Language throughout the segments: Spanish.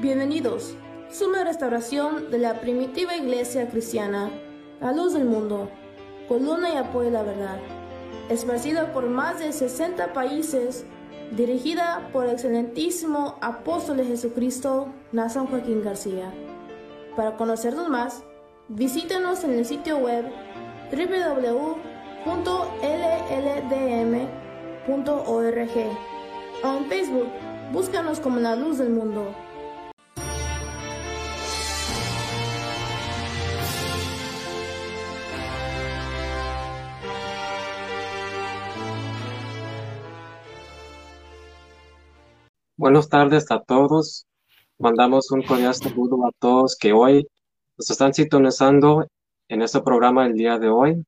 Bienvenidos. Suma restauración de la primitiva iglesia cristiana, la luz del mundo, columna y apoyo de la verdad. Esparcida por más de 60 países, dirigida por el excelentísimo apóstol de Jesucristo, Nazan Joaquín García. Para conocernos más, visítenos en el sitio web www.lldm.org o en Facebook, búscanos como la luz del mundo. Buenas tardes a todos. Mandamos un cordial saludo a todos que hoy nos están sintonizando en este programa el día de hoy.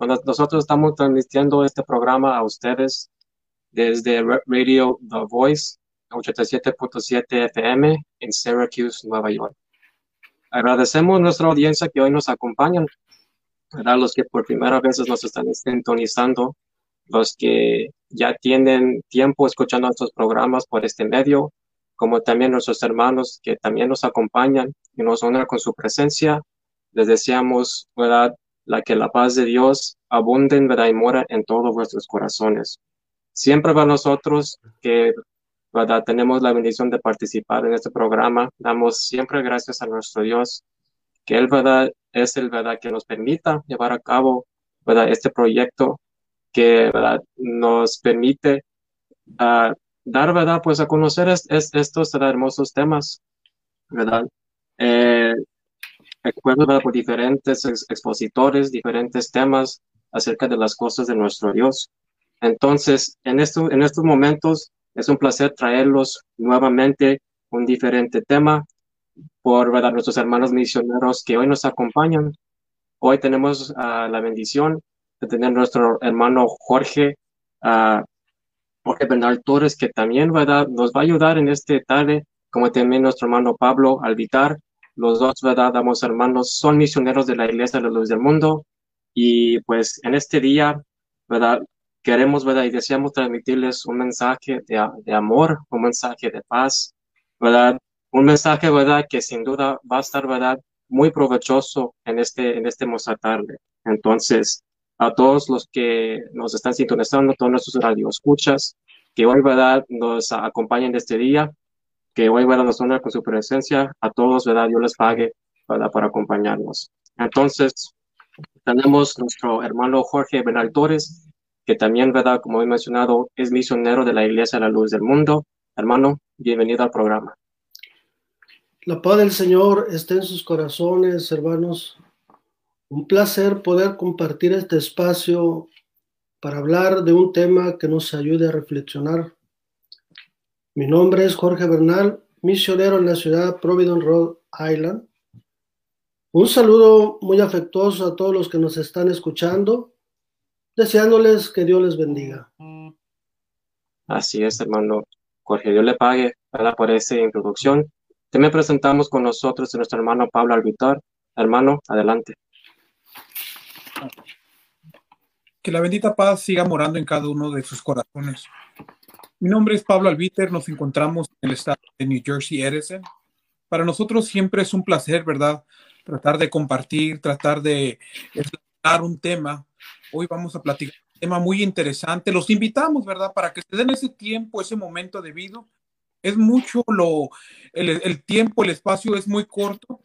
Nosotros estamos transmitiendo este programa a ustedes desde Radio The Voice 87.7 FM en Syracuse, Nueva York. Agradecemos a nuestra audiencia que hoy nos acompañan, a los que por primera vez nos están sintonizando los que ya tienen tiempo escuchando estos programas por este medio, como también nuestros hermanos que también nos acompañan y nos honran con su presencia. Les deseamos, ¿verdad?, la que la paz de Dios abunde, ¿verdad?, y mora en todos vuestros corazones. Siempre para nosotros que, ¿verdad?, tenemos la bendición de participar en este programa, damos siempre gracias a nuestro Dios, que Él, ¿verdad?, es el, ¿verdad?, que nos permita llevar a cabo, ¿verdad?, este proyecto que nos permite ah, dar verdad pues a conocer estos hermosos temas verdad eh, por diferentes expositores diferentes temas acerca de las cosas de nuestro Dios. Entonces en esto, en estos momentos es un placer traerlos nuevamente un diferente tema por verdad nuestros hermanos misioneros que hoy nos acompañan. Hoy tenemos ah, la bendición tener nuestro hermano Jorge, uh, Jorge Bernal Torres, que también ¿verdad? nos va a ayudar en este tarde, como también nuestro hermano Pablo Alvitar. Los dos, ¿verdad? Damos hermanos, son misioneros de la Iglesia de la Luz del Mundo. Y pues en este día, ¿verdad? Queremos, ¿verdad? Y deseamos transmitirles un mensaje de, de amor, un mensaje de paz, ¿verdad? Un mensaje, ¿verdad? Que sin duda va a estar, ¿verdad? Muy provechoso en este, en este tarde. Entonces, a todos los que nos están sintonizando, todos nuestros radioescuchas, que hoy, ¿verdad?, nos acompañen de este día, que hoy, ¿verdad?, nos honra con su presencia, a todos, ¿verdad?, Dios les pague, ¿verdad?, por acompañarnos. Entonces, tenemos nuestro hermano Jorge Bernal Torres, que también, ¿verdad?, como he mencionado, es misionero de la Iglesia de la Luz del Mundo. Hermano, bienvenido al programa. La paz del Señor esté en sus corazones, hermanos. Un placer poder compartir este espacio para hablar de un tema que nos ayude a reflexionar. Mi nombre es Jorge Bernal, misionero en la ciudad de Providence, Rhode Island. Un saludo muy afectuoso a todos los que nos están escuchando, deseándoles que Dios les bendiga. Así es, hermano Jorge, Dios le pague por esa introducción. También presentamos con nosotros a nuestro hermano Pablo Alvitar. Hermano, adelante. Que la bendita paz siga morando en cada uno de sus corazones. Mi nombre es Pablo Albiter, nos encontramos en el estado de New Jersey, Edison. Para nosotros siempre es un placer, ¿verdad? Tratar de compartir, tratar de dar un tema. Hoy vamos a platicar un tema muy interesante. Los invitamos, ¿verdad? Para que se den ese tiempo, ese momento debido. Es mucho lo, el, el tiempo, el espacio es muy corto,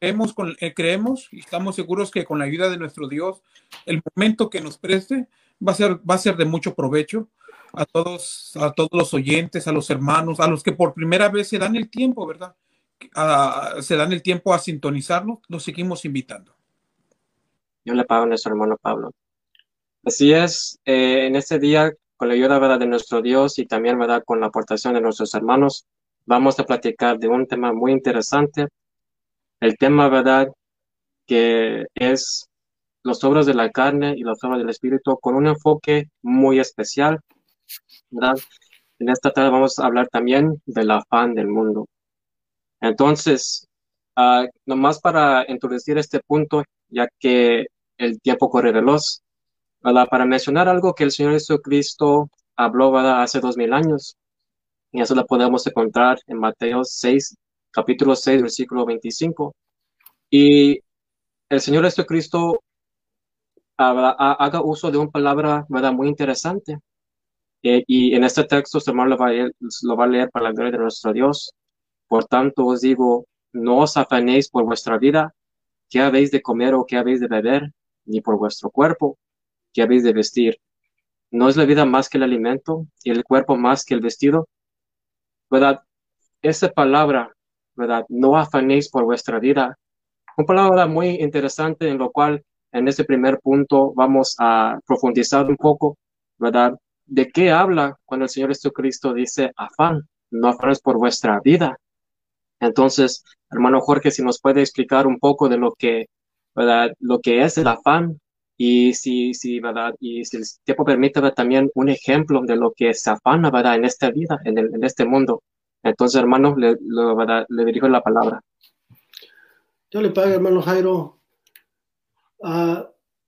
eh, creemos y estamos seguros que con la ayuda de nuestro Dios, el momento que nos preste va a ser, va a ser de mucho provecho a todos, a todos los oyentes, a los hermanos, a los que por primera vez se dan el tiempo, ¿verdad? se dan el tiempo a sintonizarnos, los seguimos invitando. Yo le pago a nuestro hermano Pablo. Así es, eh, en este día, con la ayuda ¿verdad? de nuestro Dios y también ¿verdad? con la aportación de nuestros hermanos, vamos a platicar de un tema muy interesante el tema, ¿verdad? Que es los obras de la carne y las obras del espíritu con un enfoque muy especial, ¿verdad? En esta tarde vamos a hablar también del afán del mundo. Entonces, uh, nomás para introducir este punto, ya que el tiempo corre veloz, ¿verdad? Para mencionar algo que el Señor Jesucristo habló, ¿verdad? Hace dos mil años. Y eso lo podemos encontrar en Mateo 6, capítulo 6, versículo 25. Y el Señor Jesucristo haga uso de una palabra ¿verdad? muy interesante. Eh, y en este texto, este hermano lo va, a leer, lo va a leer para la gloria de nuestro Dios. Por tanto, os digo, no os afanéis por vuestra vida, qué habéis de comer o qué habéis de beber, ni por vuestro cuerpo, qué habéis de vestir. ¿No es la vida más que el alimento y el cuerpo más que el vestido? ¿Verdad? Esa palabra, ¿verdad? No afanéis por vuestra vida. Una palabra muy interesante en lo cual en este primer punto vamos a profundizar un poco, ¿verdad? ¿De qué habla cuando el Señor Jesucristo dice afán? No afanes por vuestra vida. Entonces, hermano Jorge, si nos puede explicar un poco de lo que, ¿verdad? Lo que es el afán y si, si, ¿verdad? Y si el tiempo permite también un ejemplo de lo que se afana, ¿verdad? En esta vida, en, el, en este mundo. Entonces, hermano, le, dirijo la palabra. Yo le pago, hermano Jairo. Uh,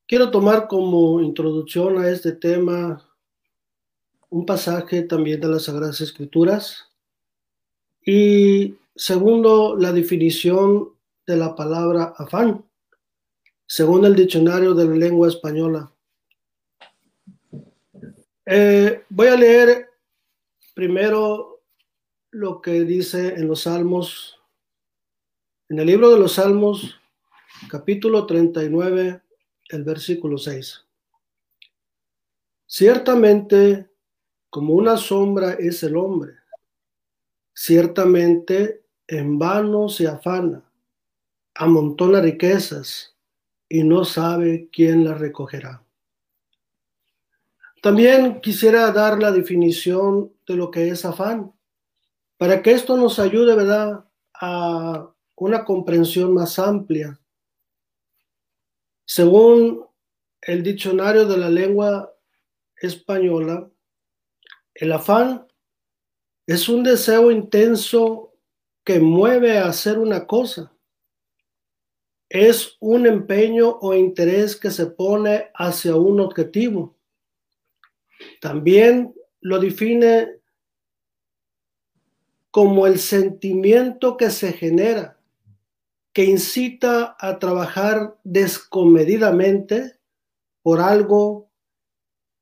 quiero tomar como introducción a este tema un pasaje también de las Sagradas Escrituras y segundo, la definición de la palabra afán, según el diccionario de la lengua española. Eh, voy a leer primero lo que dice en los Salmos, en el libro de los Salmos, capítulo 39, el versículo 6. Ciertamente, como una sombra es el hombre, ciertamente en vano se afana, amontona riquezas y no sabe quién las recogerá. También quisiera dar la definición de lo que es afán, para que esto nos ayude, ¿verdad?, a una comprensión más amplia según el diccionario de la lengua española, el afán es un deseo intenso que mueve a hacer una cosa. Es un empeño o interés que se pone hacia un objetivo. También lo define como el sentimiento que se genera que incita a trabajar descomedidamente por algo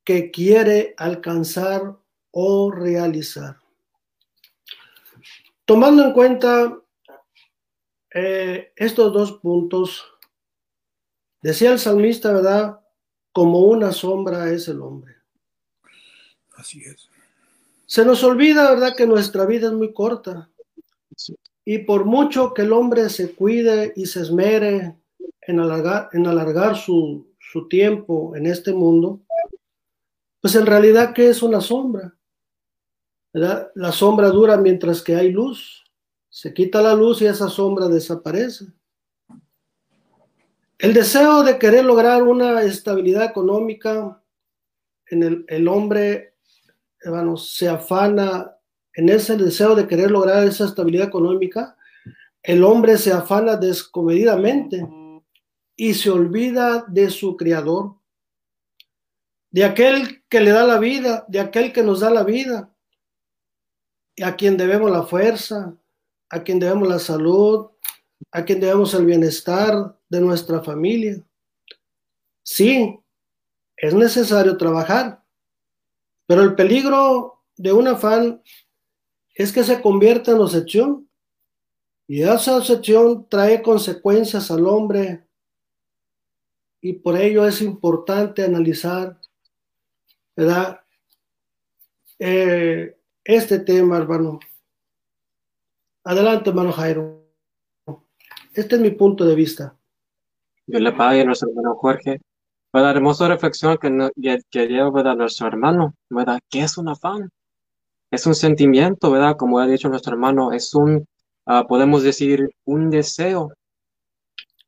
que quiere alcanzar o realizar. Tomando en cuenta eh, estos dos puntos, decía el salmista, ¿verdad? Como una sombra es el hombre. Así es. Se nos olvida, ¿verdad?, que nuestra vida es muy corta. Y por mucho que el hombre se cuide y se esmere en alargar, en alargar su, tiempo en este mundo, pues en realidad, ¿qué es una sombra? La sombra dura mientras que hay luz. Se quita la luz y esa sombra desaparece. El deseo de querer lograr una estabilidad económica en el, el hombre, hermano, se afana en ese deseo de querer lograr esa estabilidad económica, el hombre se afana descomedidamente y se olvida de su creador, de aquel que le da la vida, de aquel que nos da la vida, y a quien debemos la fuerza, a quien debemos la salud, a quien debemos el bienestar de nuestra familia. Sí, es necesario trabajar, pero el peligro de un afán es que se convierte en obsesión. Y esa obsesión trae consecuencias al hombre. Y por ello es importante analizar, ¿verdad? Eh, este tema, hermano. Adelante, hermano Jairo. Este es mi punto de vista. Yo le pague a nuestro hermano Jorge. La hermosa reflexión que, que lleva a nuestro hermano, ¿verdad? ¿Qué es un afán? es un sentimiento, ¿verdad? Como ha dicho nuestro hermano, es un, ah, podemos decir, un deseo.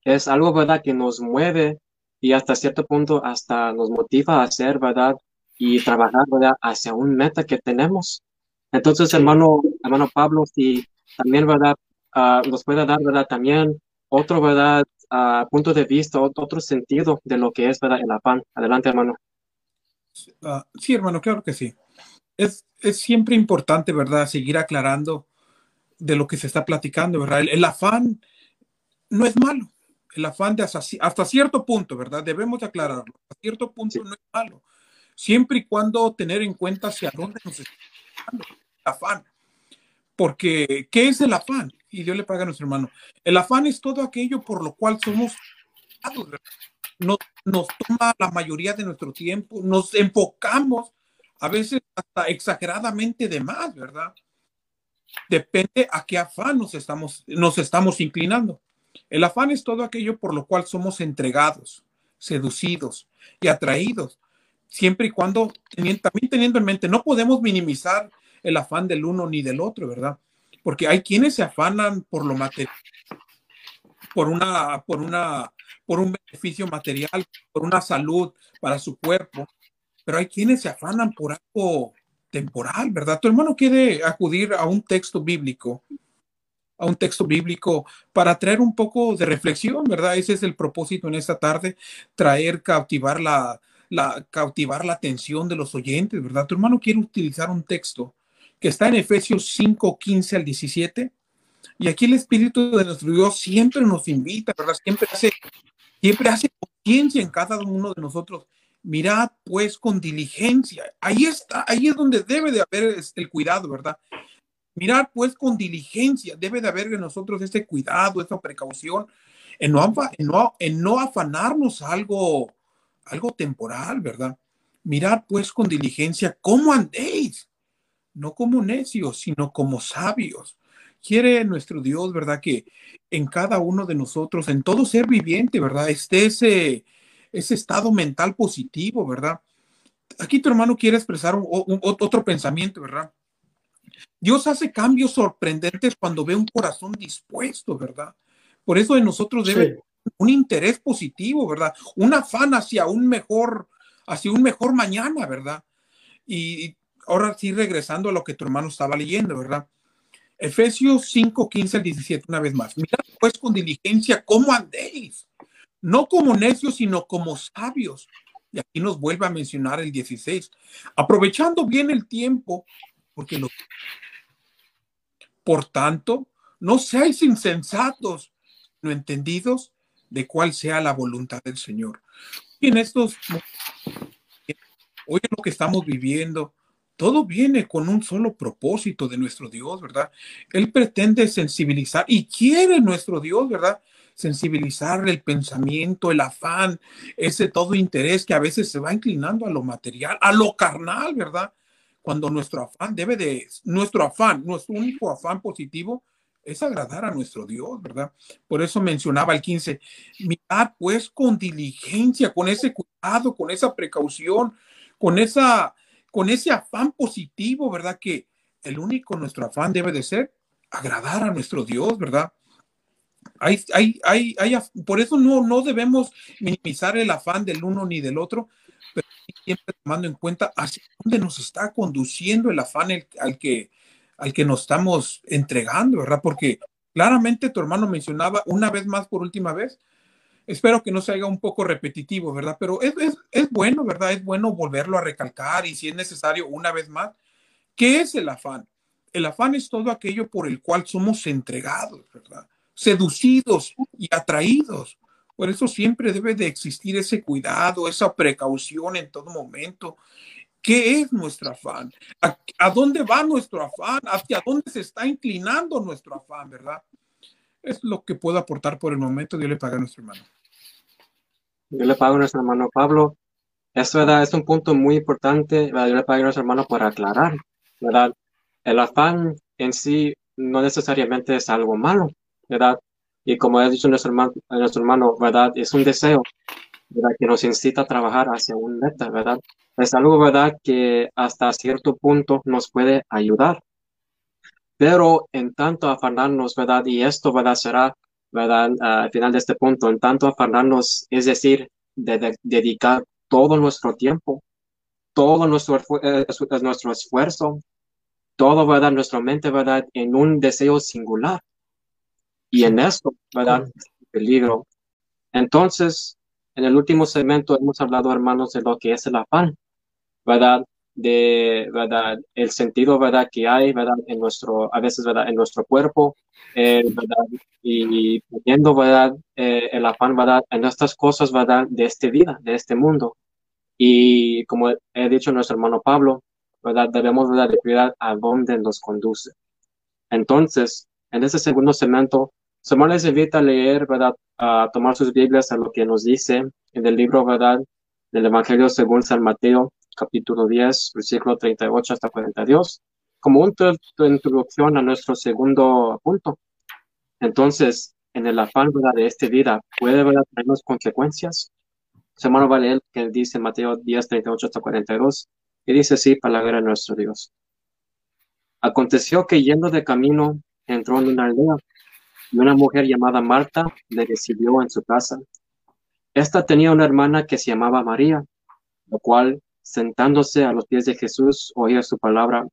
Es algo, ¿verdad? Que nos mueve y hasta cierto punto hasta nos motiva a hacer, ¿verdad? Y trabajar, ¿verdad? Hacia un meta que tenemos. Entonces, hermano, hermano Pablo, si también, ¿verdad? Ah, nos puede dar, ¿verdad? También otro, ¿verdad? Uh, punto de vista, otro sentido de lo que es, ¿verdad? El afán. Adelante, hermano. sí, hermano, claro que sí. es, es siempre importante, ¿verdad? Seguir aclarando de lo que se está platicando, ¿verdad? El, afán no es malo. El afán de hasta, hasta, cierto punto, ¿verdad? Debemos aclararlo. Hasta cierto punto no es malo. Siempre y cuando tener en cuenta hacia dónde nos está el afán. Porque, ¿qué es el afán? Y Dios le paga a nuestro hermano. El afán es todo aquello por lo cual somos nos, nos toma la mayoría de nuestro tiempo, nos enfocamos a veces hasta exageradamente de más, ¿verdad? Depende a qué afán nos estamos, nos estamos inclinando. El afán es todo aquello por lo cual somos entregados, seducidos y atraídos, siempre y cuando también teniendo en mente, no podemos minimizar el afán del uno ni del otro, ¿verdad? Porque hay quienes se afanan por lo material, por una, por una, por un beneficio material, por una salud para su cuerpo, pero hay quienes se afanan por algo temporal, ¿verdad? Tu hermano quiere acudir a un texto bíblico, a un texto bíblico para traer un poco de reflexión, ¿verdad? Ese es el propósito en esta tarde, traer, cautivar la, la, cautivar la atención de los oyentes, ¿verdad? Tu hermano quiere utilizar un texto que está en Efesios 5, 15 al 17. Y aquí el Espíritu de nuestro Dios siempre nos invita, ¿verdad? Siempre hace, siempre hace conciencia en cada uno de nosotros Mirad pues con diligencia. Ahí está, ahí es donde debe de haber el cuidado, ¿verdad? Mirad pues con diligencia. Debe de haber en nosotros este cuidado, esta precaución, en no, en no, en no afanarnos algo, algo temporal, ¿verdad? Mirad pues con diligencia cómo andéis, no como necios, sino como sabios. Quiere nuestro Dios, ¿verdad? Que en cada uno de nosotros, en todo ser viviente, ¿verdad? Esté ese, ese estado mental positivo, ¿verdad? Aquí tu hermano quiere expresar otro pensamiento, ¿verdad? Dios hace cambios sorprendentes cuando ve un corazón dispuesto, ¿verdad? Por eso de nosotros debe un interés positivo, ¿verdad? Un afán hacia un mejor, hacia un mejor mañana, ¿verdad? Y ahora sí, regresando a lo que tu hermano estaba leyendo, ¿verdad? Efesios 5, 15 al 17, una vez más. Mirad pues con diligencia cómo andéis no como necios, sino como sabios. Y aquí nos vuelve a mencionar el 16, aprovechando bien el tiempo, porque lo... Por tanto, no seáis insensatos, no entendidos de cuál sea la voluntad del Señor. Y en estos, hoy lo que estamos viviendo, todo viene con un solo propósito de nuestro Dios, ¿verdad? Él pretende sensibilizar y quiere nuestro Dios, ¿verdad? sensibilizar el pensamiento, el afán, ese todo interés que a veces se va inclinando a lo material, a lo carnal, ¿verdad? Cuando nuestro afán debe de, nuestro afán, nuestro único afán positivo es agradar a nuestro Dios, ¿verdad? Por eso mencionaba el 15, mirad pues con diligencia, con ese cuidado, con esa precaución, con esa, con ese afán positivo, ¿verdad? Que el único nuestro afán debe de ser agradar a nuestro Dios, ¿verdad? Hay, hay, hay, hay, por eso no, no debemos minimizar el afán del uno ni del otro, pero siempre tomando en cuenta hacia dónde nos está conduciendo el afán al, que, al que nos estamos entregando, ¿verdad? Porque claramente tu hermano mencionaba una vez más por última vez, espero que no se haga un poco repetitivo, ¿verdad? Pero es, es, bueno, ¿verdad? Es bueno volverlo a recalcar y si es necesario una vez más, ¿qué es el afán? El afán es todo aquello por el cual somos entregados, ¿verdad? seducidos y atraídos. Por eso siempre debe de existir ese cuidado, esa precaución en todo momento. ¿Qué es nuestro afán? ¿A, dónde va nuestro afán? ¿Hacia dónde se está inclinando nuestro afán, verdad? Es lo que puedo aportar por el momento. Dios le paga a nuestro hermano. Yo le pago a nuestro hermano Pablo. Es verdad, es un punto muy importante. Yo le pago a nuestro hermano para aclarar, ¿verdad? El afán en sí no necesariamente es algo malo. ¿verdad? Y como ha dicho nuestro hermano, nuestro hermano, ¿verdad? Es un deseo, ¿verdad? Que nos incita a trabajar hacia un meta, ¿verdad? Es algo, ¿verdad? Que hasta cierto punto nos puede ayudar. Pero en tanto afanarnos, ¿verdad? Y esto, ¿verdad? Será, ¿verdad? al final de este punto, en tanto afanarnos, es decir, de, dedicar todo nuestro tiempo, todo nuestro, eh, nuestro esfuerzo, todo, ¿verdad? Nuestra mente, ¿verdad? En un deseo singular y en esto, ¿verdad? Peligro. Entonces, en el último segmento hemos hablado, hermanos, de lo que es el afán, ¿verdad? De, ¿verdad? El sentido, ¿verdad? Que hay, ¿verdad? En nuestro, a veces, ¿verdad? En nuestro cuerpo, eh, ¿verdad? Y poniendo, ¿verdad? Eh, el afán, ¿verdad? En estas cosas, ¿verdad? De esta vida, de este mundo. Y como he dicho nuestro hermano Pablo, ¿verdad? Debemos, ¿verdad? De cuidar a dónde nos conduce. Entonces, en ese segundo segmento, Samuel les invita a leer, ¿verdad? A tomar sus Biblias a lo que nos dice en el libro, ¿verdad? Del Evangelio según San Mateo, capítulo 10, versículo 38 hasta 42, como una introducción a nuestro segundo punto. Entonces, en el afán ¿verdad? de esta vida, ¿puede ¿verdad? tenernos consecuencias? Semana va a leer que dice Mateo 10, 38 hasta 42, y dice así, palabra de nuestro Dios. Aconteció que yendo de camino, entró en una aldea, y una mujer llamada Marta le recibió en su casa. Esta tenía una hermana que se llamaba María, la cual sentándose a los pies de Jesús, oía su palabra,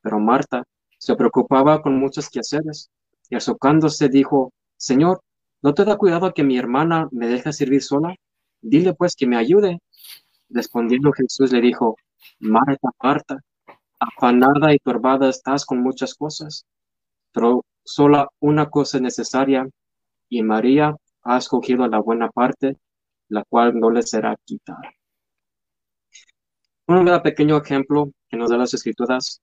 pero Marta se preocupaba con muchos quehaceres y azocándose dijo, Señor, ¿no te da cuidado que mi hermana me deje servir sola? Dile pues que me ayude. Respondiendo Jesús le dijo, Marta, Marta, afanada y turbada estás con muchas cosas, pero sola una cosa es necesaria y María ha escogido la buena parte, la cual no le será quitada. Un pequeño ejemplo que nos da las escrituras,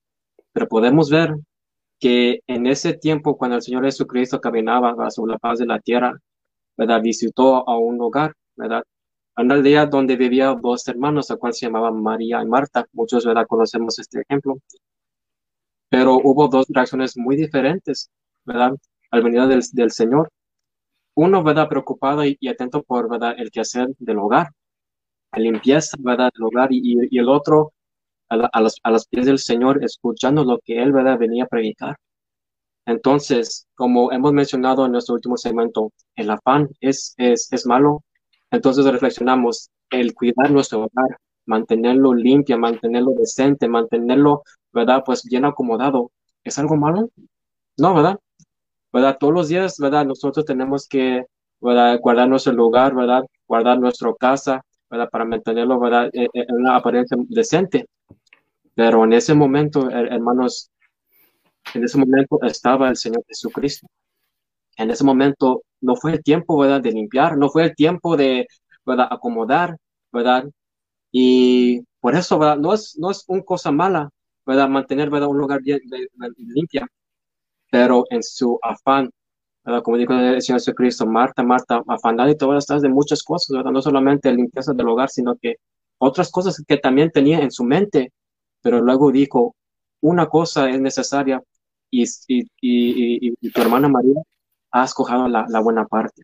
pero podemos ver que en ese tiempo cuando el Señor Jesucristo caminaba sobre la paz de la tierra, ¿verdad? Visitó a un hogar, ¿verdad? Una aldea donde vivían dos hermanos, la cual se llamaban María y Marta. Muchos, ¿verdad? Conocemos este ejemplo. Pero hubo dos reacciones muy diferentes, ¿verdad? Al venir del, Señor. Uno, ¿verdad? Preocupado y, y atento por, ¿verdad? El quehacer del hogar, a limpieza, ¿verdad? Del hogar y, el otro a, los, pies del Señor, escuchando lo que Él, ¿verdad? Venía a predicar. Entonces, como hemos mencionado en nuestro último segmento, el afán es, es, es malo. Entonces reflexionamos, el cuidar nuestro hogar, mantenerlo limpio, mantenerlo decente, mantenerlo, ¿verdad? Pues bien acomodado, ¿es algo malo? No, ¿verdad? ¿Verdad? Todos los días, ¿verdad? Nosotros tenemos que, ¿verdad? Guardar nuestro lugar, ¿verdad? Guardar nuestra casa, Para mantenerlo, ¿verdad? En, en una apariencia decente. Pero en ese momento, hermanos, en ese momento estaba el Señor Jesucristo. En ese momento no fue el tiempo, ¿verdad? De limpiar, no fue el tiempo de, ¿verdad? Acomodar, ¿verdad? Y por eso, ¿verdad? No es, no es una cosa mala, ¿verdad? Mantener, ¿verdad? Un lugar bien limpio. Pero en su afán, ¿verdad? Como dijo el Señor Jesucristo, Marta, Marta, afanada y todas estas de muchas cosas, ¿verdad? No solamente limpieza del hogar, sino que otras cosas que también tenía en su mente, pero luego dijo, una cosa es necesaria y, y, y, y tu hermana María ha escogido la, la, buena parte.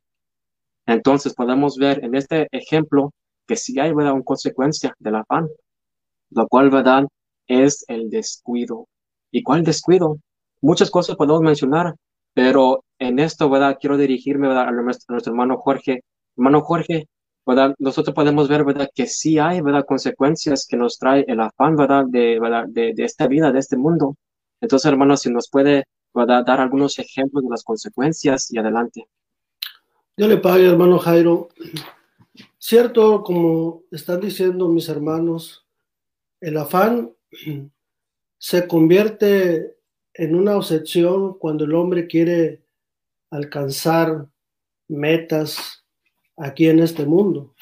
Entonces podemos ver en este ejemplo que sí hay ¿verdad? una consecuencia del afán, lo cual ¿verdad? es el descuido. ¿Y cuál descuido? Muchas cosas podemos mencionar, pero en esto ¿verdad? quiero dirigirme ¿verdad? A, nuestro, a nuestro hermano Jorge. Hermano Jorge, ¿verdad? Nosotros podemos ver, ¿verdad? Que sí hay, ¿verdad? Consecuencias que nos trae el afán, ¿verdad? De, ¿verdad? de, de esta vida, de este mundo. Entonces, hermanos, si nos puede ¿verdad? dar algunos ejemplos de las consecuencias y adelante. Dios le pague, hermano Jairo. Cierto, como están diciendo mis hermanos, el afán se convierte en una obsesión cuando el hombre quiere alcanzar metas aquí en este mundo.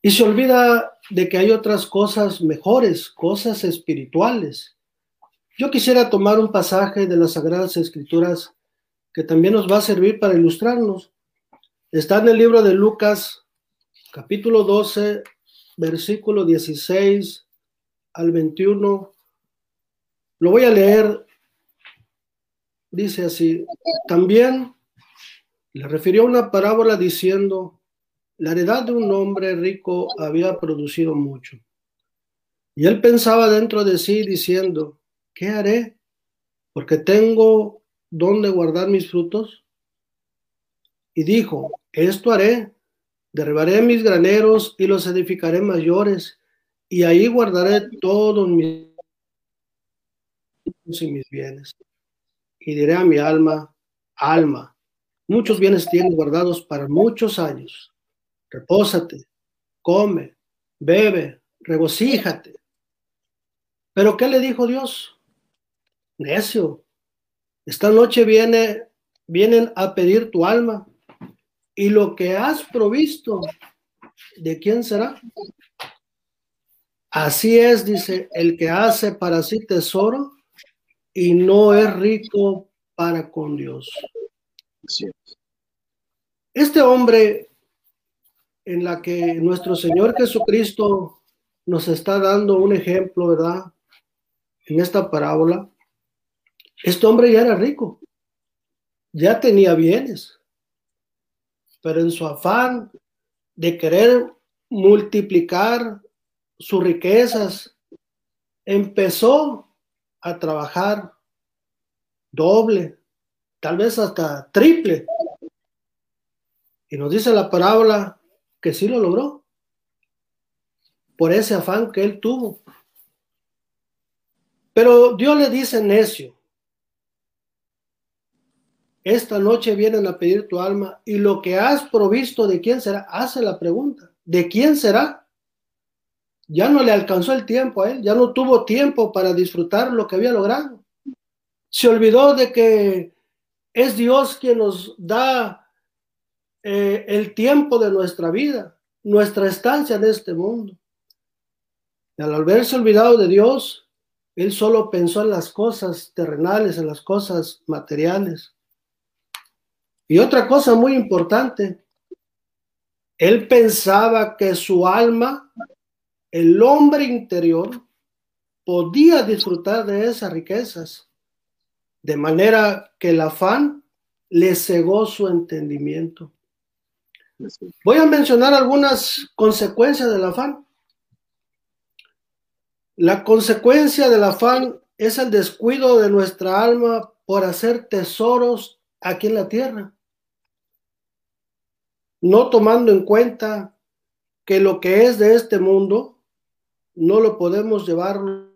Y se olvida de que hay otras cosas mejores, cosas espirituales, yo quisiera tomar un pasaje de las Sagradas Escrituras que también nos va a servir para ilustrarnos. Está en el libro de Lucas, capítulo 12, versículo 16 al 21. Lo voy a leer. Dice así, también le refirió una parábola diciendo, la heredad de un hombre rico había producido mucho. Y él pensaba dentro de sí diciendo, ¿qué haré? Porque tengo dónde guardar mis frutos. Y dijo, esto haré, derribaré mis graneros y los edificaré mayores, y ahí guardaré todos mis y mis bienes. Y diré a mi alma, alma, muchos bienes tienes guardados para muchos años. Repósate, come, bebe, regocíjate Pero ¿qué le dijo Dios? Necio, esta noche viene, vienen a pedir tu alma y lo que has provisto, ¿de quién será? Así es, dice, el que hace para sí tesoro y no es rico para con Dios. Este hombre en la que nuestro Señor Jesucristo nos está dando un ejemplo, ¿verdad? En esta parábola, este hombre ya era rico, ya tenía bienes, pero en su afán de querer multiplicar sus riquezas, empezó a trabajar doble, tal vez hasta triple. Y nos dice la parábola que sí lo logró por ese afán que él tuvo. Pero Dios le dice necio, esta noche vienen a pedir tu alma y lo que has provisto de quién será, hace la pregunta, ¿de quién será? Ya no le alcanzó el tiempo a él, ya no tuvo tiempo para disfrutar lo que había logrado. Se olvidó de que es Dios quien nos da eh, el tiempo de nuestra vida, nuestra estancia en este mundo. Y al haberse olvidado de Dios, él solo pensó en las cosas terrenales, en las cosas materiales. Y otra cosa muy importante, él pensaba que su alma, el hombre interior, podía disfrutar de esas riquezas, de manera que el afán le cegó su entendimiento. Voy a mencionar algunas consecuencias del afán. La consecuencia del afán es el descuido de nuestra alma por hacer tesoros aquí en la tierra no tomando en cuenta que lo que es de este mundo no lo podemos llevarlo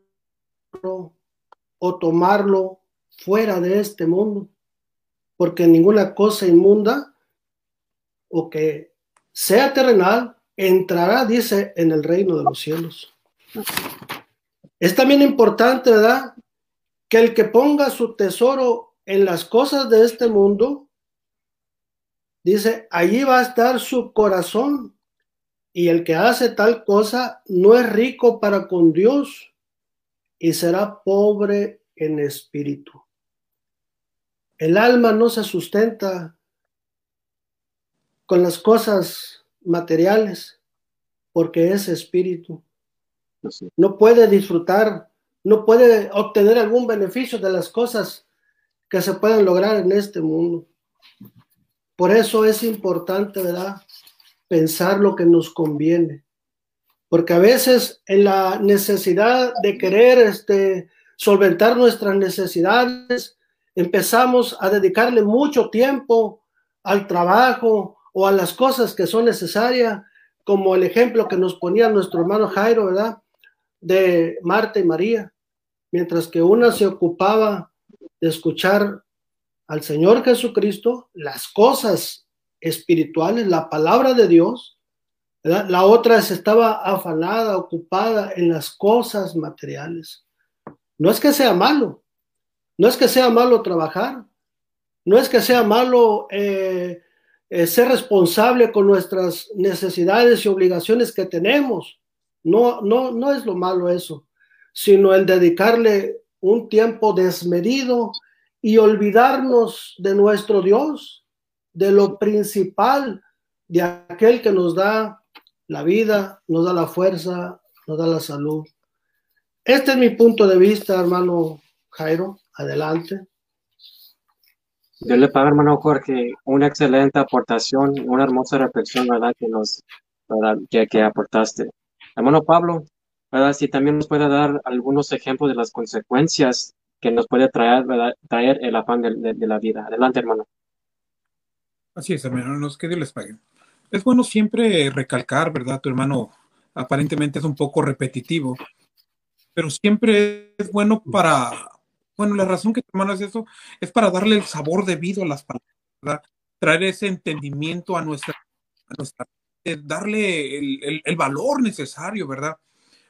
o tomarlo fuera de este mundo, porque ninguna cosa inmunda o que sea terrenal entrará, dice, en el reino de los cielos. Es también importante, ¿verdad? Que el que ponga su tesoro en las cosas de este mundo, Dice, allí va a estar su corazón. Y el que hace tal cosa no es rico para con Dios y será pobre en espíritu. El alma no se sustenta con las cosas materiales porque es espíritu. No puede disfrutar, no puede obtener algún beneficio de las cosas que se pueden lograr en este mundo. Por eso es importante, ¿verdad? Pensar lo que nos conviene. Porque a veces en la necesidad de querer este, solventar nuestras necesidades, empezamos a dedicarle mucho tiempo al trabajo o a las cosas que son necesarias, como el ejemplo que nos ponía nuestro hermano Jairo, ¿verdad? De Marta y María, mientras que una se ocupaba de escuchar al Señor Jesucristo, las cosas espirituales, la palabra de Dios. La otra se estaba afanada, ocupada en las cosas materiales. No es que sea malo, no es que sea malo trabajar, no es que sea malo eh, eh, ser responsable con nuestras necesidades y obligaciones que tenemos. No, no, no es lo malo eso, sino el dedicarle un tiempo desmedido y olvidarnos de nuestro Dios, de lo principal, de aquel que nos da la vida, nos da la fuerza, nos da la salud. Este es mi punto de vista, hermano Jairo. Adelante. Yo le pago, hermano Jorge, una excelente aportación, una hermosa reflexión, ¿verdad? Que nos, Que, que aportaste. Hermano Pablo, ¿verdad? Si también nos puede dar algunos ejemplos de las consecuencias que nos puede traer, traer el afán de, la vida. Adelante, hermano. Así es, hermano, que Dios les pague. Es bueno siempre recalcar, ¿verdad? Tu hermano aparentemente es un poco repetitivo, pero siempre es bueno para, bueno, la razón que tu hermano hace eso es para darle el sabor debido a las palabras, ¿verdad? Traer ese entendimiento a nuestra, nuestra darle el, valor necesario, ¿verdad?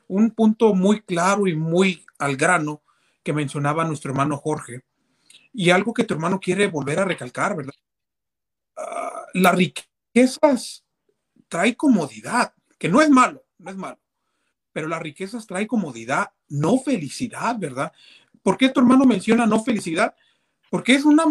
un punto muy claro y muy al grano que mencionaba nuestro hermano Jorge, y algo que tu hermano quiere volver a recalcar, ¿verdad? Uh, las riquezas trae comodidad, que no es malo, no es malo, pero las riquezas trae comodidad, no felicidad, ¿verdad? ¿Por qué tu hermano menciona no felicidad? Porque es una,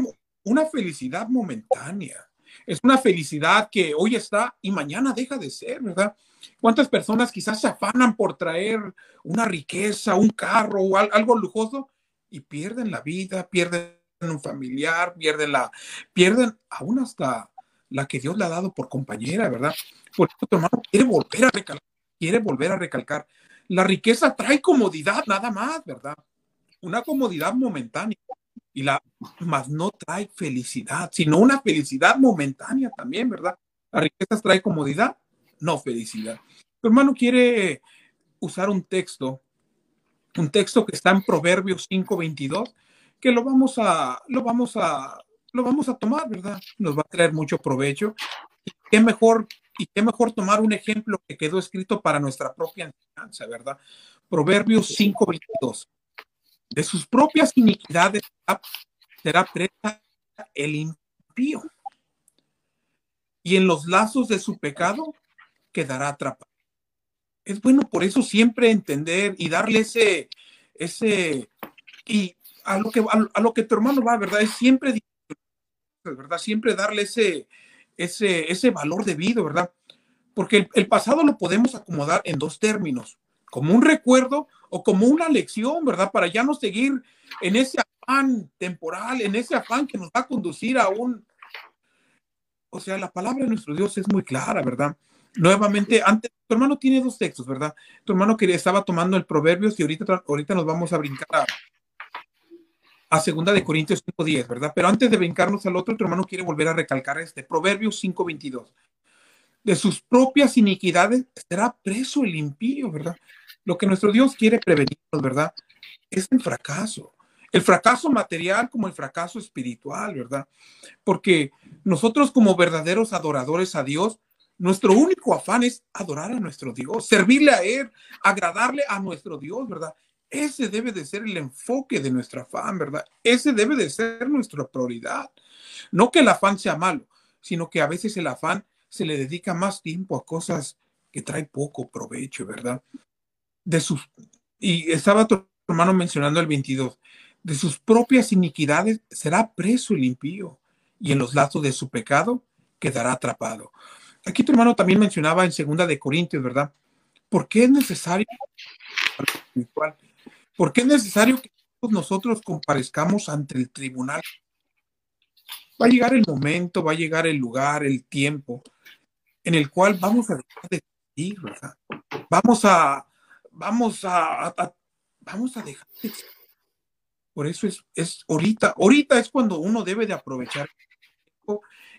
una felicidad momentánea, es una felicidad que hoy está y mañana deja de ser, ¿verdad? ¿Cuántas personas quizás se afanan por traer una riqueza, un carro o algo lujoso y pierden la vida, pierden un familiar, pierden la, pierden aún hasta la que Dios le ha dado por compañera, ¿verdad? Por eso tu hermano quiere volver a recalcar, quiere volver a recalcar. La riqueza trae comodidad nada más, ¿verdad? Una comodidad momentánea. Y la, más no trae felicidad, sino una felicidad momentánea también, ¿verdad? La riqueza trae comodidad, no felicidad. Tu hermano quiere usar un texto, un texto que está en Proverbios 5:22, que lo vamos a, lo vamos a, lo vamos a tomar, ¿verdad? Nos va a traer mucho provecho. Y qué mejor, y qué mejor tomar un ejemplo que quedó escrito para nuestra propia enseñanza, ¿verdad? Proverbios 5:22. De sus propias iniquidades será presa el impío. Y en los lazos de su pecado quedará atrapado. Es bueno por eso siempre entender y darle ese, ese, y a lo que, a, lo que tu hermano va, ¿verdad? Es siempre, ¿verdad? Siempre darle ese, ese, ese valor debido, ¿verdad? Porque el, el pasado lo podemos acomodar en dos términos, como un recuerdo o como una lección, ¿verdad? Para ya no seguir en ese afán temporal, en ese afán que nos va a conducir a un... O sea, la palabra de nuestro Dios es muy clara, ¿verdad? nuevamente, antes, tu hermano tiene dos textos, ¿verdad? Tu hermano que estaba tomando el Proverbios y ahorita, ahorita nos vamos a brincar a, a segunda de Corintios 5.10, ¿verdad? Pero antes de brincarnos al otro, tu hermano quiere volver a recalcar este, Proverbios 5.22. De sus propias iniquidades será preso el impío, ¿verdad? Lo que nuestro Dios quiere prevenirnos, ¿verdad? Es el fracaso. El fracaso material como el fracaso espiritual, ¿verdad? Porque nosotros como verdaderos adoradores a Dios, nuestro único afán es adorar a nuestro Dios, servirle a Él, agradarle a nuestro Dios, ¿verdad? Ese debe de ser el enfoque de nuestro afán, ¿verdad? Ese debe de ser nuestra prioridad. No que el afán sea malo, sino que a veces el afán se le dedica más tiempo a cosas que trae poco provecho, ¿verdad? De sus, y estaba tu hermano mencionando el 22, de sus propias iniquidades será preso el impío, y en los lazos de su pecado quedará atrapado. Aquí tu hermano también mencionaba en segunda de Corintios, ¿verdad? ¿Por qué es necesario ¿Por qué es necesario que nosotros comparezcamos ante el tribunal? Va a llegar el momento, va a llegar el lugar, el tiempo en el cual vamos a dejar de existir, ¿verdad? Vamos a, vamos a, vamos a dejar de existir. Por eso es, es ahorita, ahorita es cuando uno debe de aprovechar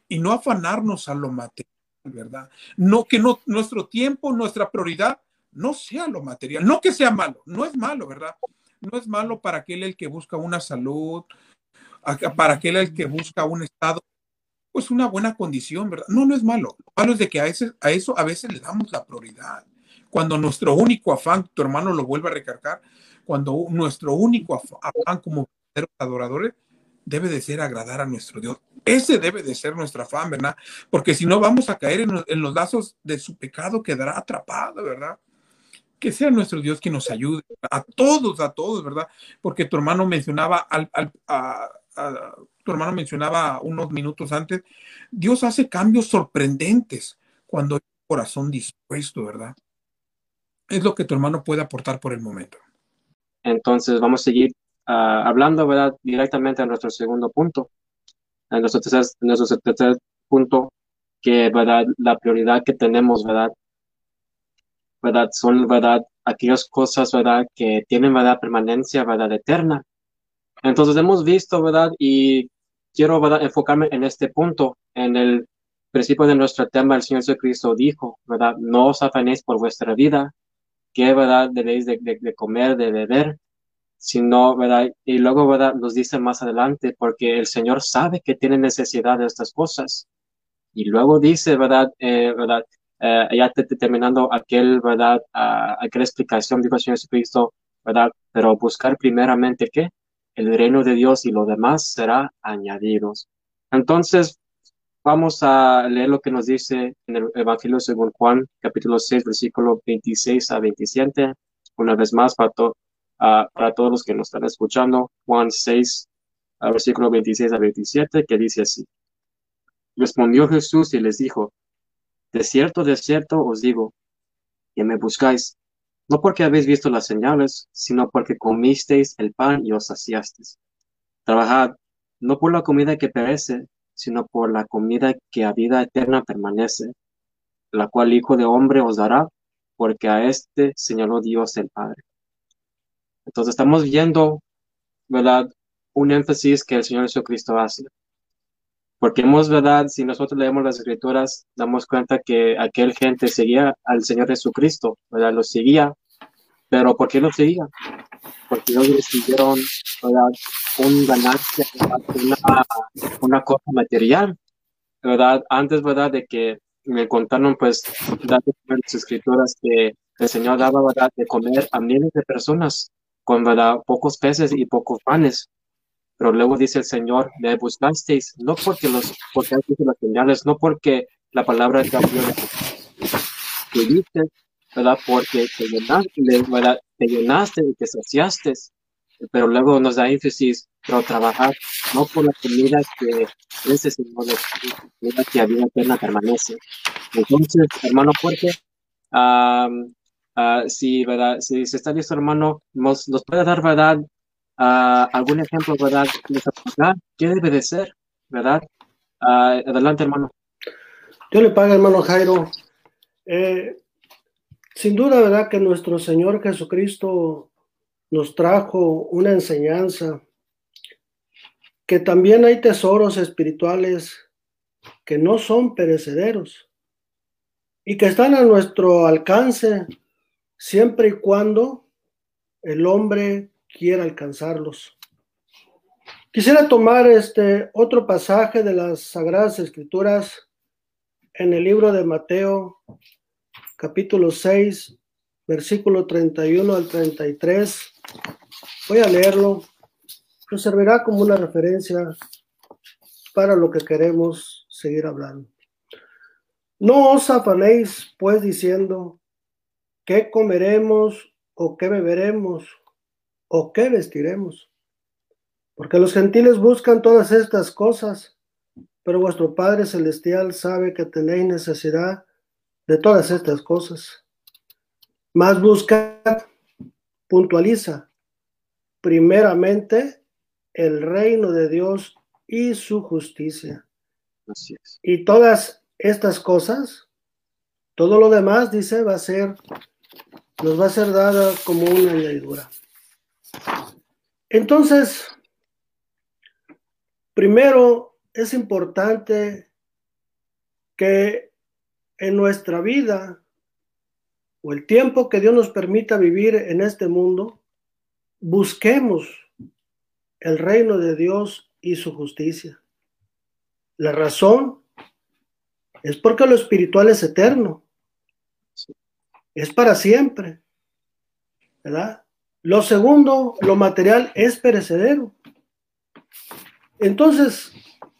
y no afanarnos a lo material ¿verdad? No que no, nuestro tiempo, nuestra prioridad no sea lo material, no que sea malo, no es malo, ¿verdad? No es malo para aquel el que busca una salud, para aquel el que busca un estado, pues una buena condición, ¿verdad? No, no es malo. Lo malo es de que a, veces, a eso a veces le damos la prioridad. Cuando nuestro único afán, tu hermano lo vuelve a recargar, cuando nuestro único afán como adoradores debe de ser agradar a nuestro Dios. Ese debe de ser nuestra afán, ¿verdad? Porque si no vamos a caer en los, lazos de su pecado, quedará atrapado, ¿verdad? Que sea nuestro Dios quien nos ayude, a todos, a todos, ¿verdad? Porque tu hermano mencionaba, al, tu hermano mencionaba unos minutos antes, Dios hace cambios sorprendentes cuando hay un corazón dispuesto, ¿verdad? Es lo que tu hermano puede aportar por el momento. Entonces, vamos a seguir Ah, hablando ¿verdad? directamente a nuestro segundo punto, a nuestro tercer, nuestro tercer punto, que ¿verdad? la prioridad que tenemos, ¿verdad? ¿verdad? Son ¿verdad? aquellas cosas ¿verdad? que tienen ¿verdad? permanencia ¿verdad? eterna. Entonces hemos visto, ¿verdad? Y quiero ¿verdad? enfocarme en este punto, en el principio de nuestro tema, el Señor Jesucristo dijo, ¿verdad? No os afanéis por vuestra vida, que ¿verdad? debéis de, de comer, de beber, sino, ¿verdad? Y luego, ¿verdad? Nos dice más adelante, porque el Señor sabe que tiene necesidad de estas cosas. Y luego dice, ¿verdad? Eh, ¿verdad? eh, ya terminando aquel, ¿verdad? Uh, aquella explicación dijo el Señor Jesucristo, ¿verdad? Pero buscar primeramente qué? El reino de Dios y lo demás será añadidos. Entonces, vamos a leer lo que nos dice en el Evangelio según Juan, capítulo 6, versículo 26 a 27. Una vez más, para, uh, todos los que nos están escuchando, Juan 6, versículo 26 a 27, que dice así. Respondió Jesús y les dijo, De cierto, de cierto os digo, que me buscáis, no porque habéis visto las señales, sino porque comisteis el pan y os saciasteis. Trabajad, no por la comida que perece, sino por la comida que a vida eterna permanece, la cual Hijo de Hombre os dará, porque a este señaló Dios el Padre. Entonces estamos viendo, ¿verdad? Un énfasis que el Señor Jesucristo hace. Porque hemos, ¿verdad? Si nosotros leemos las escrituras, damos cuenta que aquel gente seguía al Señor Jesucristo, ¿verdad? Lo seguía. Pero ¿por qué lo seguía? Porque ellos recibieron, ¿verdad? Un ganancia, una, una cosa material, ¿verdad? Antes, ¿verdad? De que me contaron, pues, las escrituras que el Señor daba, ¿verdad? De comer a miles de personas con, ¿verdad? Pocos peces y pocos panes. Pero luego dice el Señor, me buscasteis, no porque los, porque las señales, no porque la palabra cambió, que dice, ¿verdad? Porque te llenaste, ¿verdad? Te llenaste y te saciaste. Pero luego nos da énfasis, pero trabajar, no por la comida que ese Señor, la que a vida eterna permanece. Entonces, hermano fuerte, um, uh, si, ¿verdad? si se está listo, hermano, nos, nos puede dar, ¿verdad? Uh, algún ejemplo, ¿verdad? ¿Qué debe de ser, verdad? Uh, adelante, hermano. Yo le pago, hermano Jairo. Eh, sin duda, ¿verdad? Que nuestro Señor Jesucristo nos trajo una enseñanza, que también hay tesoros espirituales que no son perecederos y que están a nuestro alcance siempre y cuando el hombre quiera alcanzarlos. Quisiera tomar este otro pasaje de las Sagradas Escrituras en el libro de Mateo, capítulo 6, versículo 31 al 33. Voy a leerlo. Nos servirá como una referencia para lo que queremos seguir hablando. No os afanéis, pues, diciendo, ¿qué comeremos o qué beberemos o qué vestiremos? Porque los gentiles buscan todas estas cosas, pero vuestro Padre Celestial sabe que tenéis necesidad de todas estas cosas. Más buscad, puntualiza, primeramente el reino de Dios y su justicia. Y todas estas cosas, todo lo demás, dice, va a ser, nos va a ser dada como una añadidura. Entonces, primero es importante que en nuestra vida o el tiempo que Dios nos permita vivir en este mundo, busquemos el reino de Dios y su justicia. La razón es porque lo espiritual es eterno, es para siempre, ¿verdad? Lo segundo, lo material es perecedero. Entonces,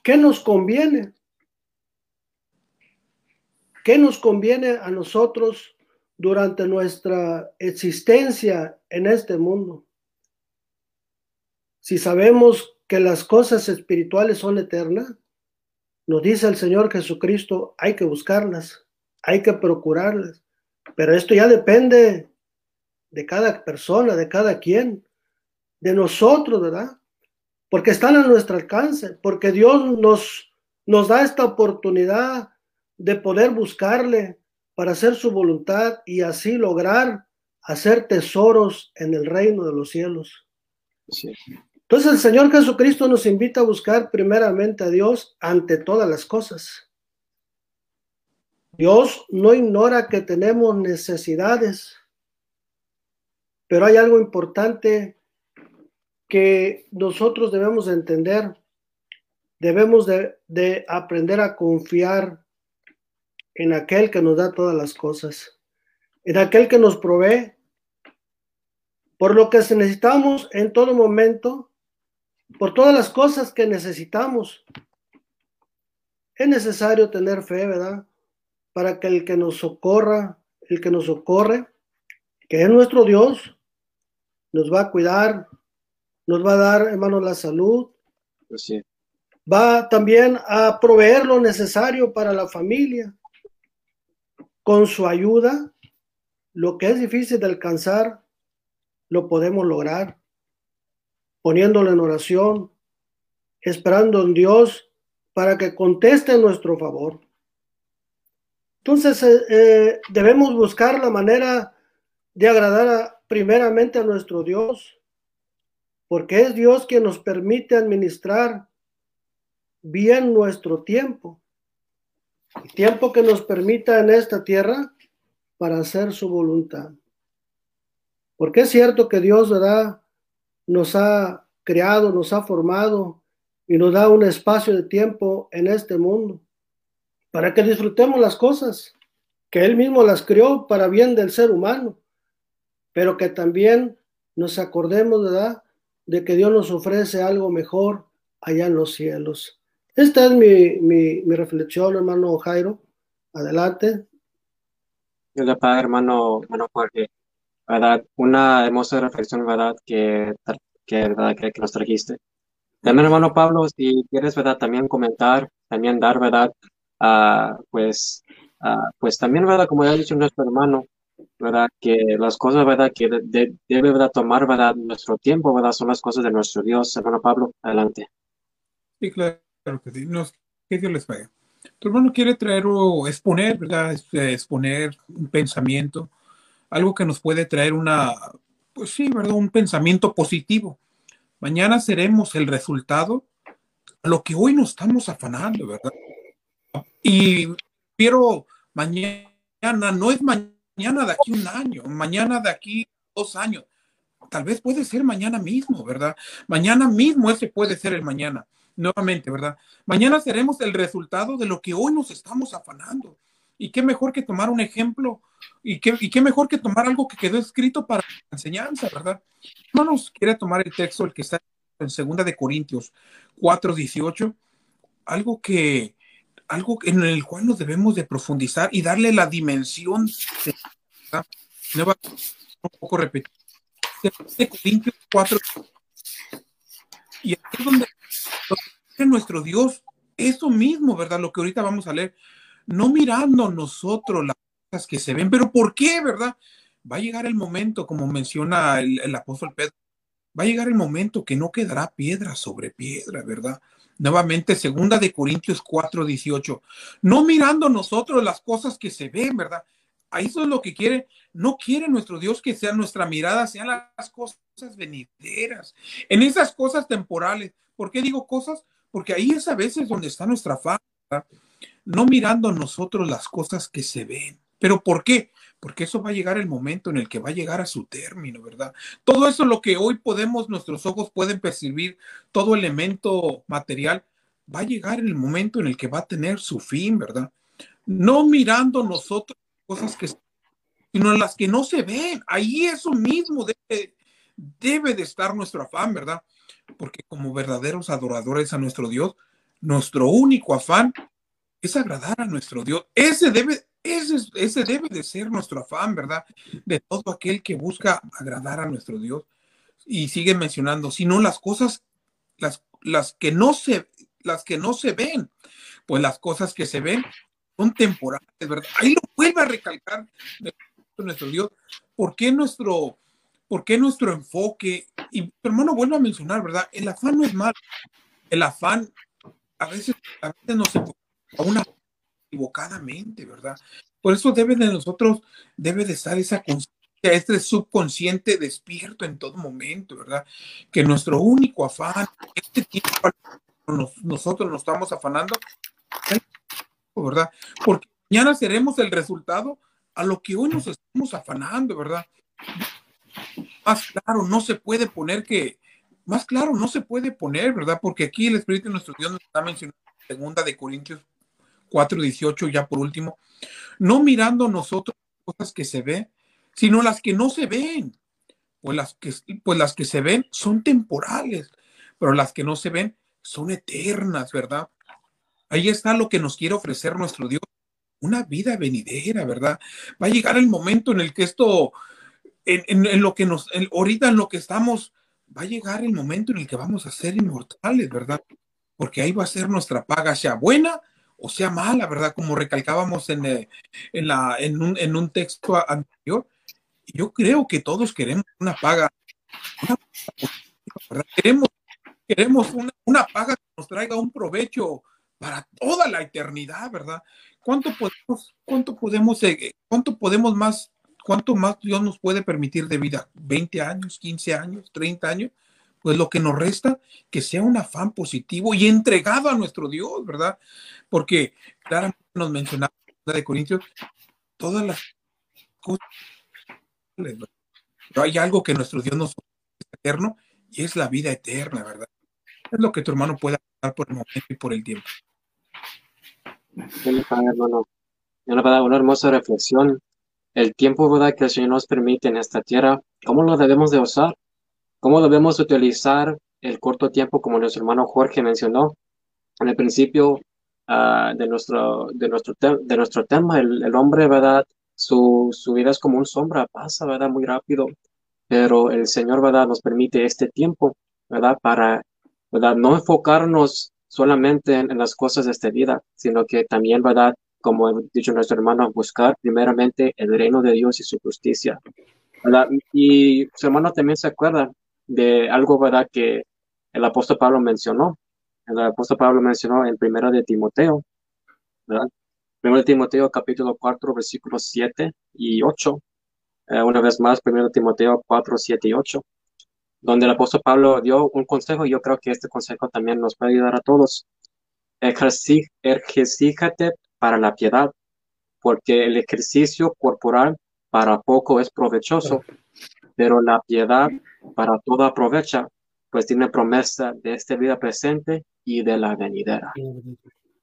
¿qué nos conviene? ¿Qué nos conviene a nosotros durante nuestra existencia en este mundo? Si sabemos que las cosas espirituales son eternas, nos dice el Señor Jesucristo, hay que buscarlas, hay que procurarlas. Pero esto ya depende de cada persona, de cada quien, de nosotros, ¿verdad? Porque están a nuestro alcance, porque Dios nos, nos da esta oportunidad de poder buscarle para hacer su voluntad y así lograr hacer tesoros en el reino de los cielos. Entonces el Señor Jesucristo nos invita a buscar primeramente a Dios ante todas las cosas. Dios no ignora que tenemos necesidades. Pero hay algo importante que nosotros debemos entender. Debemos de, aprender a confiar en aquel que nos da todas las cosas, en aquel que nos provee, por lo que necesitamos en todo momento, por todas las cosas que necesitamos. Es necesario tener fe, ¿verdad? Para que el que nos socorra, el que nos socorre, que es nuestro Dios, nos va a cuidar, nos va a dar, hermanos, la salud. Pues va también a proveer lo necesario para la familia. Con su ayuda, lo que es difícil de alcanzar, lo podemos lograr. Poniéndolo en oración, esperando en Dios para que conteste en nuestro favor. Entonces, eh, eh, debemos buscar la manera de agradar primeramente a nuestro Dios, porque es Dios quien nos permite administrar bien nuestro tiempo, el tiempo que nos permita en esta tierra para hacer su voluntad. Porque es cierto que Dios. Nos ha creado, nos ha formado y nos da un espacio de tiempo en este mundo para que disfrutemos las cosas, que Él mismo las creó para bien del ser humano, pero que también nos acordemos, ¿verdad? De que Dios nos ofrece algo mejor allá en los cielos. Esta es mi, mi, mi reflexión, hermano Jairo. Adelante. Hola, padre, hermano, hermano Jorge. ¿Verdad? Una hermosa reflexión, ¿verdad? Que, que, ¿verdad? que, nos trajiste. También, hermano Pablo, si quieres, ¿verdad? También comentar, también dar, ¿verdad? Uh, pues, uh, pues también, ¿verdad? Como ya ha dicho nuestro hermano, ¿verdad? Que las cosas, ¿verdad? Que debe, ¿verdad? Tomar, ¿verdad? Nuestro tiempo, ¿verdad? Son las cosas de nuestro Dios. Hermano Pablo, adelante. Sí, claro. Que sí. Que Dios les pague. Tu hermano quiere traer o exponer, ¿verdad? Este, exponer un pensamiento, algo que nos puede traer una, pues sí, ¿verdad? Un pensamiento positivo. Mañana seremos el resultado a lo que hoy nos estamos afanando, ¿verdad? Y pero mañana no es mañana de aquí un año, mañana de aquí dos años. Tal vez puede ser mañana mismo, ¿verdad? Mañana mismo ese puede ser el mañana nuevamente, ¿verdad? Mañana seremos el resultado de lo que hoy nos estamos afanando. Y qué mejor que tomar un ejemplo y qué, y qué mejor que tomar algo que quedó escrito para la enseñanza, ¿verdad? nos quiere tomar el texto, el que está en segunda Corintios 4, 18, algo que, algo en el cual nos debemos de profundizar y darle la dimensión, ¿verdad? un poco repetir. De Corintios 4, y aquí es donde nuestro Dios, eso mismo, ¿verdad? Lo que ahorita vamos a leer, no mirando nosotros las cosas que se ven, pero ¿por qué, verdad? Va a llegar el momento, como menciona el, apóstol Pedro, va a llegar el momento que no quedará piedra sobre piedra, ¿verdad? Nuevamente, segunda de Corintios 4, 18. No mirando nosotros las cosas que se ven, ¿verdad? Ahí eso es lo que quiere. No quiere nuestro Dios que sea nuestra mirada, sean las cosas venideras, en esas cosas temporales. ¿Por qué digo cosas? porque ahí es a veces donde está nuestra falta, no mirando nosotros las cosas que se ven. ¿Pero por qué? Porque eso va a llegar el momento en el que va a llegar a su término, ¿verdad? Todo eso lo que hoy podemos, nuestros ojos pueden percibir, todo elemento material, va a llegar el momento en el que va a tener su fin, ¿verdad? No mirando nosotros cosas que sino las que no se ven. Ahí eso mismo debe, debe de estar nuestro afán, ¿verdad? porque como verdaderos adoradores a nuestro Dios, nuestro único afán es agradar a nuestro Dios. Ese debe, ese, ese debe de ser nuestro afán, ¿verdad? De todo aquel que busca agradar a nuestro Dios. Y sigue mencionando, sino las cosas, las, las que no se, las que no se ven, pues las cosas que se ven son temporales, ¿verdad? Ahí lo vuelve a recalcar nuestro Dios. ¿Por qué nuestro, por qué nuestro enfoque y hermano vuelvo a mencionar, ¿verdad? El afán no es malo. El afán a veces, a veces nos a una equivocadamente, ¿verdad? Por eso debe de nosotros, debe de estar esa conciencia, este subconsciente despierto en todo momento, ¿verdad? Que nuestro único afán, este tiempo nosotros nos estamos afanando, ¿verdad? Porque mañana seremos el resultado a lo que hoy nos estamos afanando, ¿verdad? más claro no se puede poner que, más claro no se puede poner, ¿verdad? Porque aquí el Espíritu de nuestro Dios nos está mencionando segunda de Corintios 4.18 ya por último, no mirando nosotros cosas que se ven, sino las que no se ven. Pues las que, pues las que se ven son temporales, pero las que no se ven son eternas, ¿verdad? Ahí está lo que nos quiere ofrecer nuestro Dios, una vida venidera, ¿verdad? Va a llegar el momento en el que esto, en, lo que nos, ahorita en lo que estamos, va a llegar el momento en el que vamos a ser inmortales, ¿verdad? Porque ahí va a ser nuestra paga, sea buena o sea mala, ¿verdad? Como recalcábamos en, eh, en, la, en, un, en un texto anterior. Yo creo que todos queremos una paga, Queremos, queremos una, una paga que nos traiga un provecho para toda la eternidad, ¿verdad? ¿Cuánto podemos, cuánto podemos, eh, cuánto podemos más, cuánto más Dios nos puede permitir de vida? ¿20 años, 15 años, 30 años? Pues lo que nos resta, que sea un afán positivo y entregado a nuestro Dios, ¿verdad? Porque claramente nos mencionaba de Corintios todas las cosas, pero hay algo que nuestro Dios nos es eterno y es la vida eterna, ¿verdad? Es lo que tu hermano puede dar por el momento y por el tiempo hermano. Una hermosa reflexión. El tiempo ¿verdad? que el Señor nos permite en esta tierra, ¿cómo lo debemos de usar? ¿Cómo debemos utilizar el corto tiempo, como nuestro hermano Jorge mencionó en el principio ah, de, nuestro, de, nuestro de nuestro tema? El, hombre, ¿verdad? Su, su vida es como un sombra, pasa, ¿verdad? Muy rápido, pero el Señor, ¿verdad? Nos permite este tiempo, ¿verdad? Para, ¿verdad? No enfocarnos solamente en, las cosas de esta vida, sino que también, ¿verdad? Como ha dicho nuestro hermano, buscar primeramente el reino de Dios y su justicia. ¿verdad? Y su hermano también se acuerda de algo, ¿verdad? Que el apóstol Pablo mencionó. El apóstol Pablo mencionó en primero de Timoteo, ¿verdad? Primero de Timoteo capítulo 4 versículos 7 y 8. Eh, una vez más, primero de Timoteo 4, 7 y 8 donde el apóstol Pablo dio un consejo y yo creo que este consejo también nos puede ayudar a todos. Ejercíjate para la piedad, porque el ejercicio corporal para poco es provechoso, pero la piedad para todo aprovecha, pues tiene promesa de esta vida presente y de la venidera.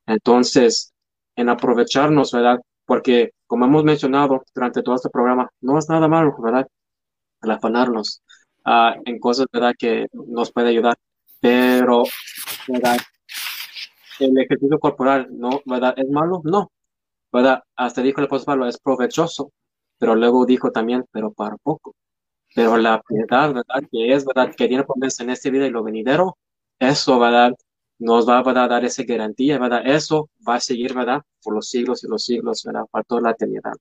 Entonces, en aprovecharnos, ¿verdad? Porque, como hemos mencionado durante todo este programa, no es nada malo, ¿verdad? El afanarnos Ah, en cosas, ¿verdad? Que nos puede ayudar. Pero, ¿verdad? El ejercicio corporal, ¿no? ¿Verdad? ¿Es malo? No. ¿Verdad? Hasta dijo el apóstol Pablo, es provechoso. Pero luego dijo también, pero para poco. Pero la piedad, ¿verdad? Que es, ¿verdad? Que tiene promesa en este vida y lo venidero, eso, ¿verdad? Nos va a dar esa garantía, ¿verdad? Eso va a seguir, ¿verdad? Por los siglos y los siglos, ¿verdad? Para toda la eternidad.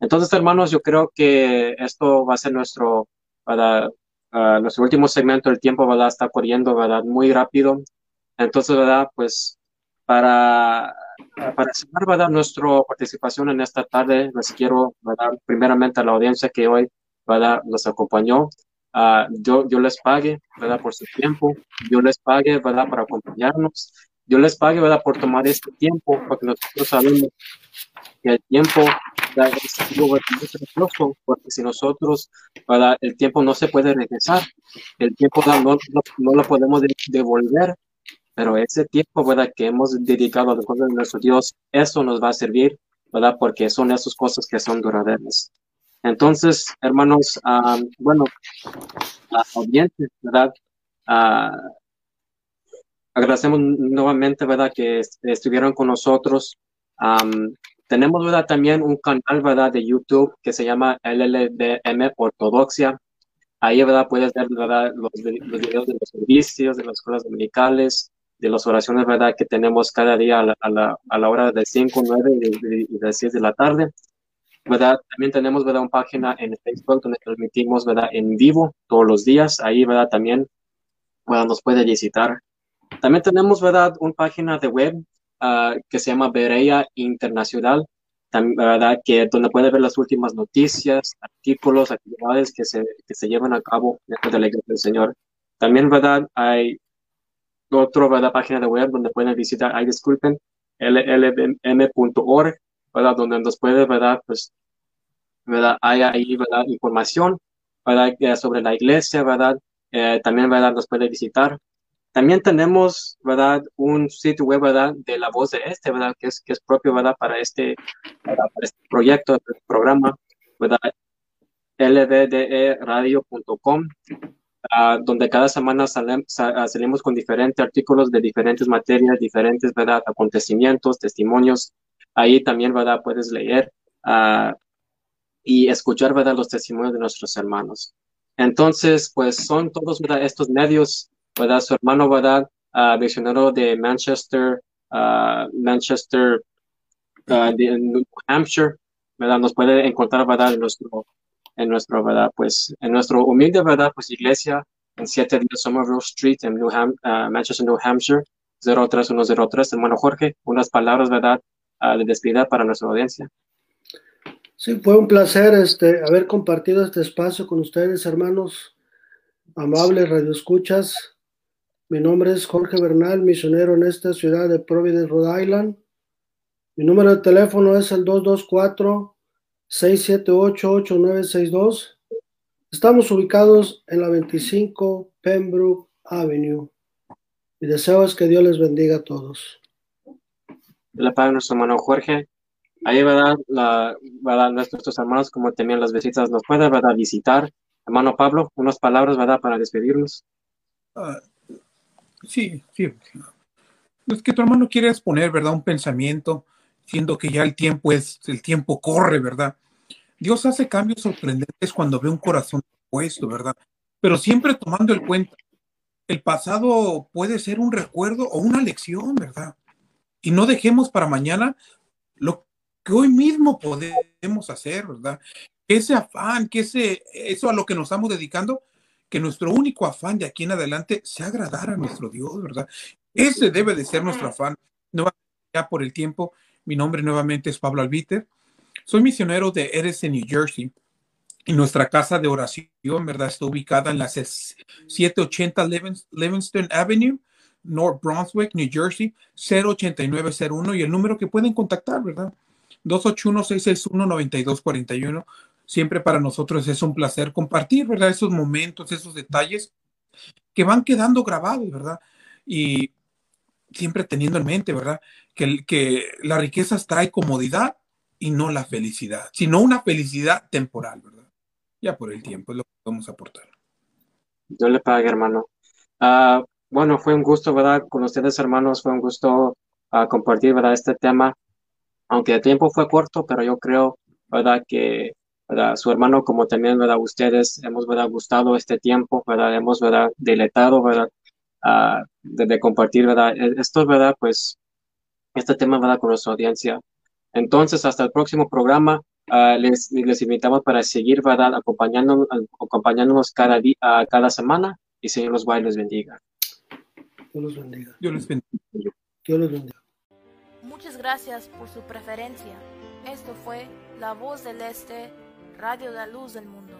Entonces, hermanos, yo creo que esto va a ser nuestro para uh, nuestro último segmento, el tiempo, ¿verdad? Está corriendo, ¿verdad? Muy rápido. Entonces, ¿verdad? Pues para, para cerrar, ¿verdad? Nuestra participación en esta tarde, les quiero, ¿verdad? Primeramente a la audiencia que hoy, ¿verdad? Nos acompañó. Uh, yo, yo les pague, ¿verdad? Por su tiempo. Yo les pague, ¿verdad? Para acompañarnos. Yo les pague, ¿verdad? Por tomar este tiempo, porque nosotros sabemos que el tiempo porque si nosotros, para el tiempo no se puede regresar, el tiempo no, no, lo podemos devolver, pero ese tiempo, ¿verdad? Que hemos dedicado a cosas de nuestro Dios, eso nos va a servir, ¿verdad? Porque son esas cosas que son duraderas. Entonces, hermanos, bueno, audiencia, ¿verdad? agradecemos nuevamente, ¿verdad? Que estuvieron con nosotros. Tenemos ¿verdad? también un canal ¿verdad? de YouTube que se llama LLDM Ortodoxia. Ahí ¿verdad? puedes ver ¿verdad? Los, videos de los servicios, de las escuelas dominicales, de las oraciones ¿verdad? que tenemos cada día a la, a la, a la hora de 5, 9 y de, 6 de la tarde. ¿Verdad? También tenemos ¿verdad? una página en Facebook donde transmitimos ¿verdad? en vivo todos los días. Ahí ¿verdad? también ¿verdad? nos puede visitar. También tenemos ¿verdad? una página de web Ah, que se llama Berea Internacional, ¿verdad? Que donde puede ver las últimas noticias, artículos, actividades que se, que se llevan a cabo dentro de la Iglesia del Señor. También, ¿verdad? Hay otra ¿verdad? página de web donde pueden visitar, ay, disculpen, llm.org, ¿verdad? Donde nos puede, ¿verdad? Pues, ¿verdad? Hay ahí, ¿verdad? Información, ¿verdad? Sobre la iglesia, ¿verdad? Eh, también, ¿verdad? Nos puede visitar. también tenemos, ¿verdad? Un sitio web, ¿verdad? De la voz de este, ¿verdad? Que es, que es propio, ¿verdad? Para este, para este proyecto, este programa, ¿verdad? lbderadio.com, uh, donde cada semana salimos con diferentes artículos de diferentes materias, diferentes, ¿verdad? Acontecimientos, testimonios. Ahí también, ¿verdad? Puedes leer uh, y escuchar, ¿verdad? Los testimonios de nuestros hermanos. Entonces, pues son todos. Estos medios, ¿verdad? Su hermano, ¿verdad? Uh, misionero de Manchester, Manchester, de New Hampshire, ¿verdad? Nos puede encontrar, ¿verdad? En nuestro en nuestro, ¿verdad? Pues en nuestro humilde, ¿verdad? Pues iglesia en 7 de Somerville Street en New Ham Manchester, New Hampshire, 03103. Hermano Jorge, unas palabras, ¿verdad? Uh, de despedida para nuestra audiencia. Sí, fue un placer este, haber compartido este espacio con ustedes, hermanos amables radioescuchas. Mi nombre es Jorge Bernal, misionero en esta ciudad de Providence, Rhode Island. Mi número de teléfono es el 224 678-8962. Estamos ubicados en la 25 Pembroke Avenue. Mi deseo es que Dios les bendiga a todos. La Padre, nuestro hermano Jorge. Ahí, ¿verdad? La, ¿verdad? Nuestros hermanos, como también las visitas, nos puede, ¿verdad? Visitar. Hermano Pablo, unas palabras, ¿verdad? Para despedirnos. Uh, sí, sí. Es que tu hermano quiere exponer, ¿verdad? Un pensamiento siendo que ya el tiempo es, el tiempo corre, ¿verdad? Dios hace cambios sorprendentes cuando ve un corazón puesto, ¿verdad? Pero siempre tomando en cuenta, el pasado puede ser un recuerdo o una lección, ¿verdad? Y no dejemos para mañana lo que hoy mismo podemos hacer, ¿verdad? Ese afán, que ese, eso a lo que nos estamos dedicando, que nuestro único afán de aquí en adelante sea agradar a nuestro Dios, ¿verdad? Ese debe de ser nuestro afán. No ya por el tiempo, mi nombre nuevamente es Pablo Albiter. Soy misionero de Edison, New Jersey. Y nuestra casa de oración, ¿verdad? Está ubicada en la 780 Livingston Avenue, North Brunswick, New Jersey, 08901. Y el número que pueden contactar, ¿verdad? 281-661-9241. Siempre para nosotros es un placer compartir, ¿verdad? Esos momentos, esos detalles que van quedando grabados, ¿verdad? Y siempre teniendo en mente, ¿verdad? Que, que la riqueza trae comodidad y no la felicidad, sino una felicidad temporal, ¿verdad? Ya por el tiempo es lo que podemos aportar. Yo le pague, hermano. Uh, bueno, fue un gusto, ¿verdad? Con ustedes, hermanos, fue un gusto uh, compartir, ¿verdad? Este tema, aunque el tiempo fue corto, pero yo creo, ¿verdad? Que su hermano, como también, ¿verdad? Ustedes hemos, ¿verdad? Gustado este tiempo, ¿verdad? Hemos, ¿verdad? Deletado, ¿verdad? Uh, de, compartir, ¿verdad? E, esto, ¿verdad? Pues este tema, ¿verdad? Con nuestra audiencia. Entonces, hasta el próximo programa, uh, les, les, invitamos para seguir, ¿verdad? Acompañándonos, acompañándonos cada, día, cada semana y Señor los guay les bendiga. Dios los bendiga. Dios les bendiga. Dios los bendiga. Muchas gracias por su preferencia. Esto fue La Voz del Este, Radio de la Luz del Mundo.